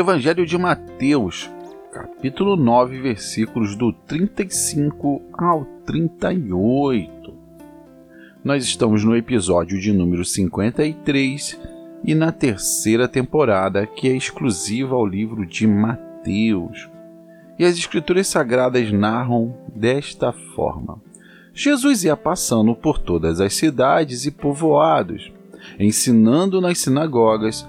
Evangelho de Mateus, capítulo 9, versículos do 35 ao 38. Nós estamos no episódio de número 53 e na terceira temporada, que é exclusiva ao livro de Mateus. E as Escrituras Sagradas narram desta forma: Jesus ia passando por todas as cidades e povoados, ensinando nas sinagogas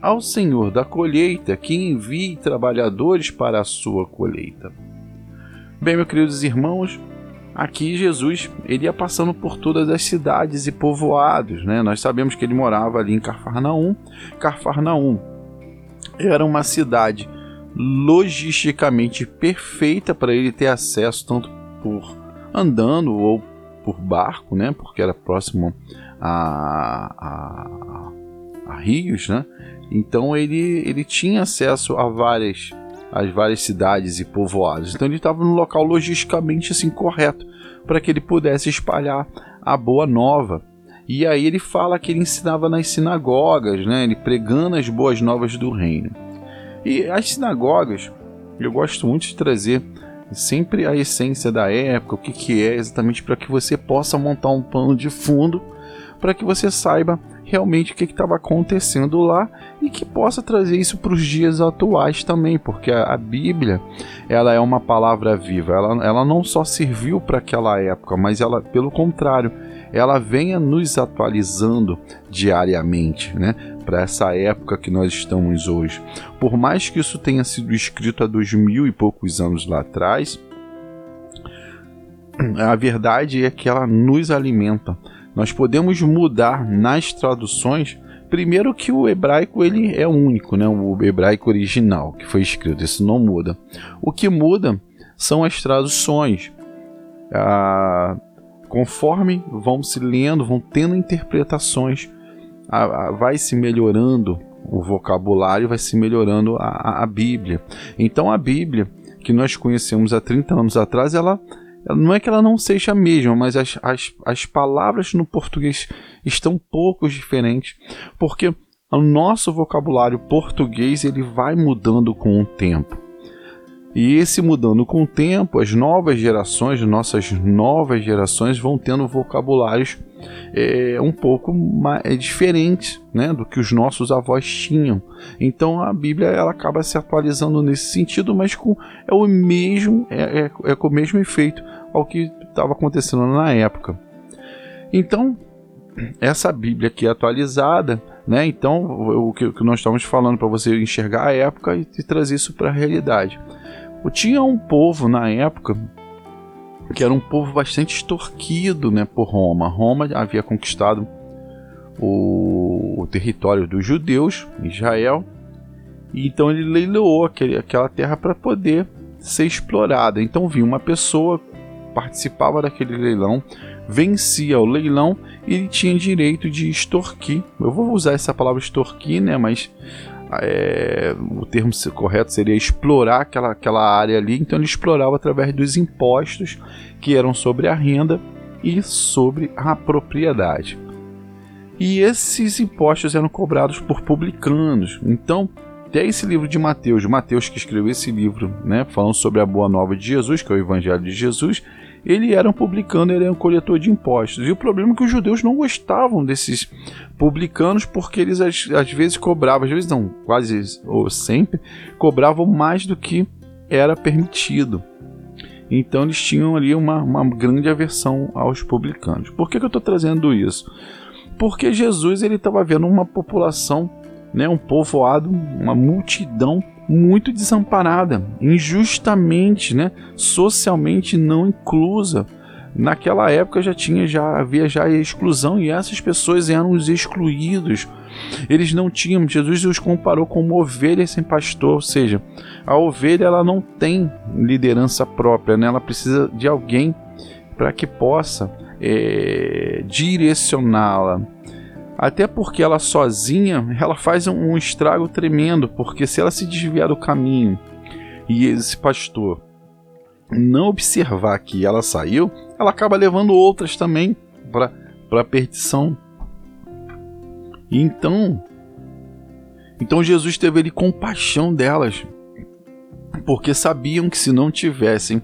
ao Senhor da colheita que envie trabalhadores para a sua colheita. Bem, meus queridos irmãos, aqui Jesus ele ia passando por todas as cidades e povoados, né? Nós sabemos que ele morava ali em Cafarnaum. Cafarnaum era uma cidade logisticamente perfeita para ele ter acesso tanto por andando ou por barco, né? Porque era próximo a, a, a rios, né? Então ele, ele tinha acesso a várias, as várias cidades e povoados. Então ele estava no local logisticamente assim correto para que ele pudesse espalhar a boa nova. E aí ele fala que ele ensinava nas sinagogas, né? Ele pregando as boas novas do reino. E as sinagogas, eu gosto muito de trazer sempre a essência da época, o que, que é, exatamente para que você possa montar um pano de fundo, para que você saiba realmente o que estava acontecendo lá e que possa trazer isso para os dias atuais também, porque a, a, Bíblia ela é uma palavra viva, ela, ela não só serviu para aquela época, mas ela, pelo contrário, ela venha nos atualizando diariamente, né? Para essa época que nós estamos hoje. Por mais que isso tenha sido escrito há dois mil e poucos anos lá atrás, a verdade é que ela nos alimenta nós podemos mudar nas traduções. Primeiro que o hebraico ele é único, né? O hebraico original que foi escrito, isso não muda. O que muda são as traduções. Ah, conforme vão se lendo, vão tendo interpretações, vai se melhorando o vocabulário, vai se melhorando a, a, a Bíblia. Então a Bíblia que nós conhecemos há 30 anos atrás, ela não é que ela não seja a mesma, mas as, as, as palavras no português estão um pouco diferentes, porque o nosso vocabulário português ele vai mudando com o tempo. E esse mudando com o tempo, as novas gerações, nossas novas gerações vão tendo vocabulários é, um pouco mais, é, diferentes né, do que os nossos avós tinham. Então a Bíblia ela acaba se atualizando nesse sentido, mas com é o mesmo é, é, é com o mesmo efeito ao que estava acontecendo na época. Então essa Bíblia aqui é atualizada, né? Então o que, nós estamos falando para você enxergar a época e trazer isso para a realidade. Tinha um povo na época que era um povo bastante extorquido né, por Roma. Roma havia conquistado o, o território dos judeus, Israel, e então ele leiloou aquele, aquela terra para poder ser explorada. Então vinha uma pessoa, participava daquele leilão, vencia o leilão e ele tinha direito de extorquir. Eu vou usar essa palavra extorquir, né? Mas é, o termo correto seria explorar aquela, aquela área ali. Então ele explorava através dos impostos que eram sobre a renda e sobre a propriedade. E esses impostos eram cobrados por publicanos. Então, até esse livro de Mateus, Mateus que escreveu esse livro, né, falando sobre a boa nova de Jesus, que é o Evangelho de Jesus, ele era um publicano, ele era um coletor de impostos. E o problema é que os judeus não gostavam desses publicanos porque eles às, vezes cobravam, às vezes não, quase ou sempre, cobravam mais do que era permitido. Então eles tinham ali uma, uma grande aversão aos publicanos. Por que, que eu estou trazendo isso? Porque Jesus ele estava vendo uma população, né, um povoado, uma multidão muito desamparada, injustamente, né, socialmente não inclusa, naquela época já tinha já havia já exclusão e essas pessoas eram os excluídos. Eles não tinham, Jesus os comparou como ovelhas sem pastor, ou seja, a ovelha ela não tem liderança própria, né? ela precisa de alguém para que possa é, direcioná-la. Até porque ela sozinha, ela faz um estrago tremendo, porque se ela se desviar do caminho e esse pastor não observar que ela saiu, ela acaba levando outras também para a perdição. Então, então Jesus teve ali compaixão delas, porque sabiam que se não tivessem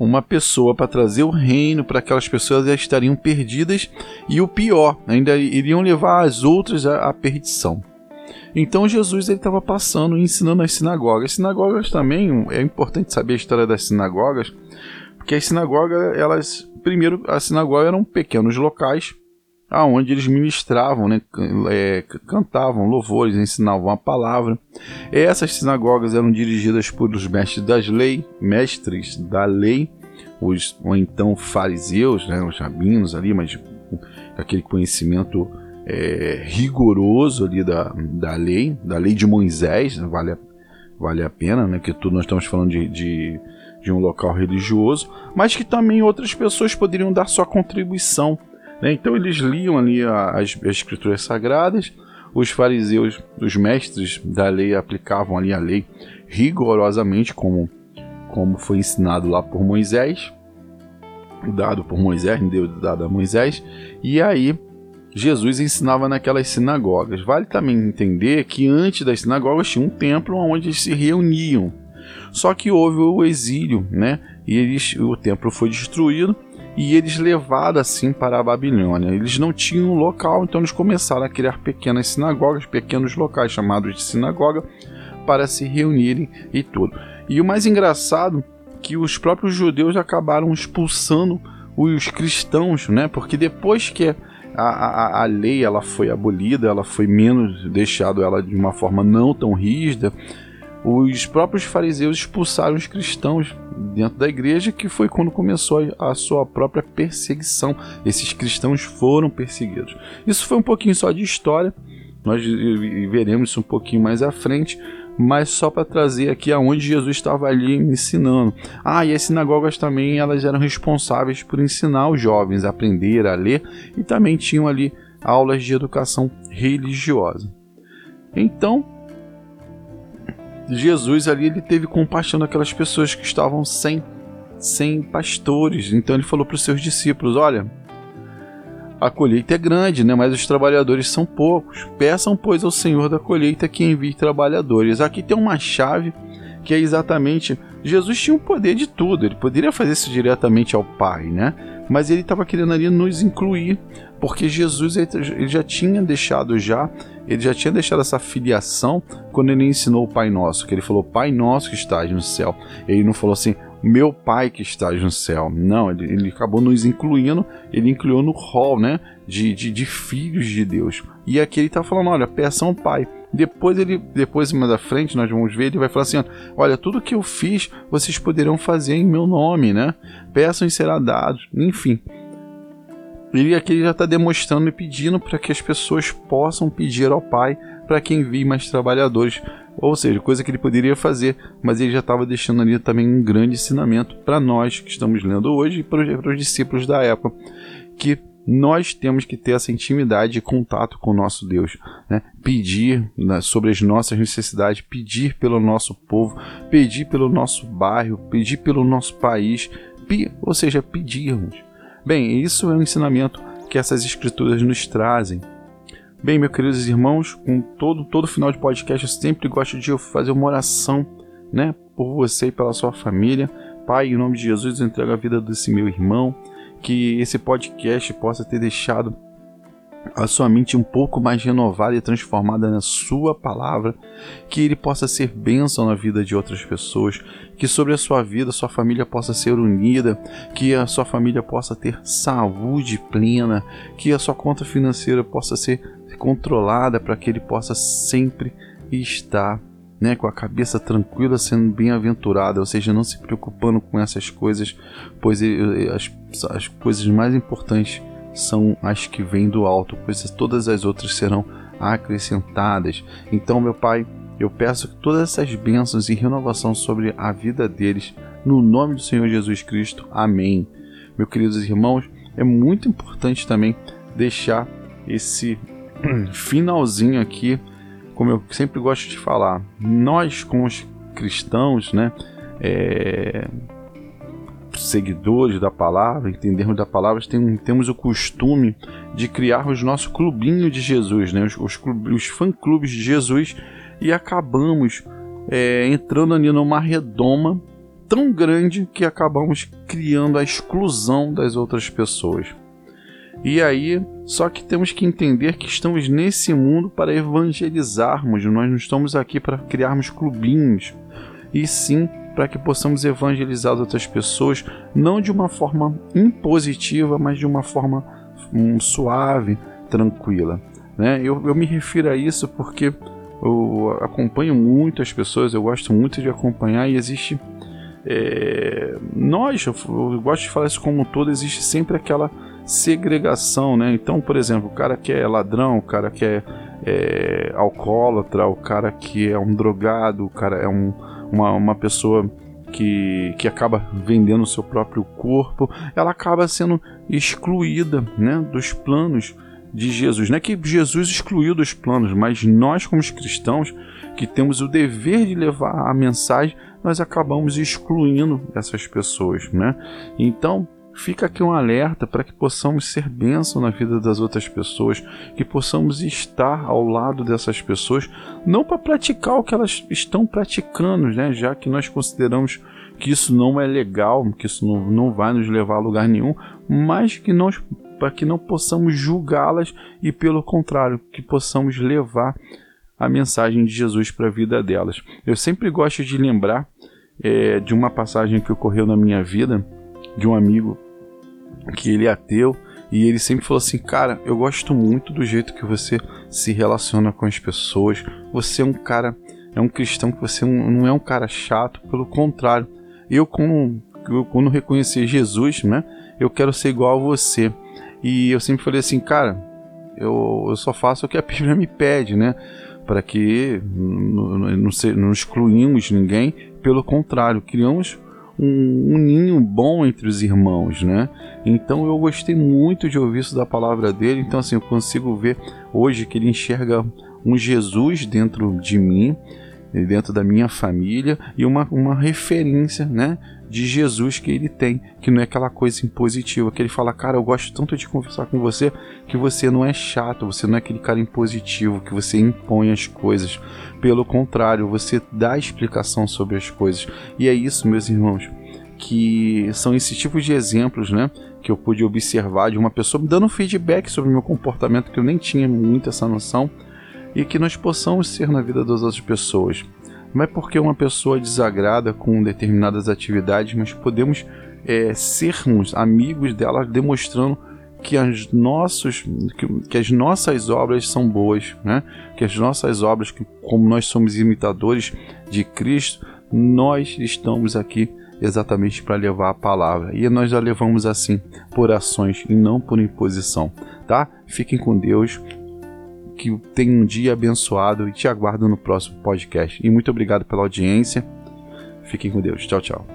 uma pessoa para trazer o reino para aquelas pessoas já estariam perdidas e o pior, ainda iriam levar as outras à, à perdição. Então Jesus ele estava passando e ensinando as sinagogas. As sinagogas também é importante saber a história das sinagogas, porque as sinagogas elas primeiro a sinagoga eram pequenos locais aonde eles ministravam, né, é, cantavam louvores, ensinavam a palavra. Essas sinagogas eram dirigidas por os mestres das lei, mestres da lei, os ou então fariseus, né, os rabinos ali, mas aquele conhecimento é, rigoroso ali da, da lei, da lei de Moisés, né, vale a, vale a pena, né, que tudo nós estamos falando de, de, de um local religioso, mas que também outras pessoas poderiam dar sua contribuição né? Então eles liam ali as, as escrituras sagradas, os fariseus, os mestres da lei aplicavam ali a lei rigorosamente como, como foi ensinado lá por Moisés, dado por Moisés, Deus dado a Moisés, e aí Jesus ensinava naquelas sinagogas. Vale também entender que antes das sinagogas tinha um templo onde eles se reuniam. Só que houve o exílio, né? E eles, o templo foi destruído e eles levaram assim para a Babilônia. Eles não tinham um local, então eles começaram a criar pequenas sinagogas, pequenos locais chamados de sinagoga, para se reunirem e tudo. E o mais engraçado que os próprios judeus acabaram expulsando os cristãos, né? Porque depois que a, a, a lei ela foi abolida, ela foi menos deixado ela de uma forma não tão rígida, os próprios fariseus expulsaram os cristãos dentro da igreja, que foi quando começou a, sua própria perseguição. Esses cristãos foram perseguidos. Isso foi um pouquinho só de história, nós veremos isso um pouquinho mais à frente, mas só para trazer aqui aonde Jesus estava ali ensinando. Ah, e as sinagogas também elas eram responsáveis por ensinar os jovens a aprender a ler e também tinham ali aulas de educação religiosa. Então, Jesus ali ele teve compaixão daquelas pessoas que estavam sem sem pastores. Então ele falou para os seus discípulos: Olha, a colheita é grande, né? mas os trabalhadores são poucos. Peçam, pois, ao Senhor da colheita que envie trabalhadores. Aqui tem uma chave que é exatamente. Jesus tinha o poder de tudo, ele poderia fazer isso diretamente ao Pai, né? Mas ele estava querendo ali nos incluir, porque Jesus ele já tinha deixado já ele já tinha deixado essa filiação quando ele ensinou o Pai Nosso, que ele falou Pai Nosso que estás no céu. Ele não falou assim, meu Pai que estás no céu. Não, ele, ele acabou nos incluindo, ele incluiu no hall, né, de, de, de filhos de Deus. E aqui ele está falando, olha, peçam ao Pai. Depois ele, depois mais da frente, nós vamos ver, ele vai falar assim, olha, tudo que eu fiz, vocês poderão fazer em meu nome, né? Peçam e será dado. Enfim, e aqui ele já está demonstrando e pedindo para que as pessoas possam pedir ao Pai para que envie mais trabalhadores. Ou seja, coisa que ele poderia fazer, mas ele já estava deixando ali também um grande ensinamento para nós que estamos lendo hoje e para os discípulos da época, que nós temos que ter essa intimidade e contato com o nosso Deus, né? pedir né, sobre as nossas necessidades, pedir pelo nosso povo, pedir pelo nosso bairro, pedir pelo nosso país, ou seja, pedirmos. Bem, isso é um ensinamento que essas escrituras nos trazem. Bem, meus queridos irmãos, com todo todo final de podcast eu sempre gosto de fazer uma oração, né, por você e pela sua família. Pai, em nome de Jesus, eu entrego a vida desse meu irmão, que esse podcast possa ter deixado a sua mente um pouco mais renovada e transformada na sua palavra, que ele possa ser bênção na vida de outras pessoas, que sobre a sua vida, sua família possa ser unida, que a sua família possa ter saúde plena, que a sua conta financeira possa ser controlada para que ele possa sempre estar né, com a cabeça tranquila, sendo bem-aventurada, ou seja, não se preocupando com essas coisas, pois as, as coisas mais importantes são as que vêm do alto, pois todas as outras serão acrescentadas. Então, meu Pai, eu peço que todas essas bênçãos e renovação sobre a vida deles, no nome do Senhor Jesus Cristo. Amém. Meus queridos irmãos, é muito importante também deixar esse finalzinho aqui como eu sempre gosto de falar, nós como os cristãos, né, é, seguidores da palavra, entendermos da palavra, tem, temos o costume de criarmos nosso clubinho de Jesus, né, os, os, os fã-clubes de Jesus, e acabamos é, entrando ali numa redoma tão grande que acabamos criando a exclusão das outras pessoas. E aí, só que temos que entender que estamos nesse mundo para evangelizarmos, nós não estamos aqui para criarmos clubinhos, e sim para que possamos evangelizar outras pessoas, não de uma forma impositiva, mas de uma forma um, suave, tranquila. Né? Eu, eu me refiro a isso porque eu acompanho muito as pessoas, eu gosto muito de acompanhar e existe. É, nós, eu, eu gosto de falar isso como um todo, existe sempre aquela segregação, né? Então, por exemplo, o cara que é ladrão, o cara que é, é alcoólatra, o cara que é um drogado, o cara é um, uma, uma pessoa que, que acaba vendendo o seu próprio corpo, ela acaba sendo excluída né, dos planos de Jesus. Não é que Jesus excluiu dos planos, mas nós, como cristãos, que temos o dever de levar a mensagem, nós acabamos excluindo essas pessoas. Né? Então, Fica aqui um alerta para que possamos ser bênção na vida das outras pessoas, que possamos estar ao lado dessas pessoas, não para praticar o que elas estão praticando, né? já que nós consideramos que isso não é legal, que isso não, não vai nos levar a lugar nenhum, mas que nós para que não possamos julgá-las e pelo contrário, que possamos levar a mensagem de Jesus para a vida delas. Eu sempre gosto de lembrar é, de uma passagem que ocorreu na minha vida de um amigo que ele é ateu e ele sempre falou assim: Cara, eu gosto muito do jeito que você se relaciona com as pessoas. Você é um cara, é um cristão que você não é um cara chato, pelo contrário. Eu, como, eu, quando reconhecer Jesus, né, eu quero ser igual a você. E eu sempre falei assim: Cara, eu, eu só faço o que a Bíblia me pede, né? Para que não, não, não excluímos ninguém, pelo contrário, criamos um, um, ninho bom entre os irmãos, né? Então eu gostei muito de ouvir isso da palavra dele. Então assim eu consigo ver hoje que ele enxerga um Jesus dentro de mim, dentro da minha família e uma, uma referência, né? De Jesus que ele tem, que não é aquela coisa impositiva, que ele fala, cara, eu gosto tanto de conversar com você que você não é chato, você não é aquele cara impositivo, que você impõe as coisas. Pelo contrário, você dá explicação sobre as coisas. E é isso, meus irmãos, que são esses tipos de exemplos, né? Que eu pude observar de uma pessoa me dando feedback sobre meu comportamento, que eu nem tinha muito essa noção, e que nós possamos ser na vida das outras pessoas não é porque uma pessoa desagrada com determinadas atividades, mas podemos é, sermos amigos dela, demonstrando que as, nossos, que, que, as nossas obras são boas, né? que as nossas obras, que, como nós somos imitadores de Cristo, nós estamos aqui exatamente para levar a palavra. E nós a levamos assim, por ações e não por imposição. Tá? Fiquem com Deus que tenha um dia abençoado e te aguardo no próximo podcast. E muito obrigado pela audiência. Fiquem com Deus. Tchau, tchau.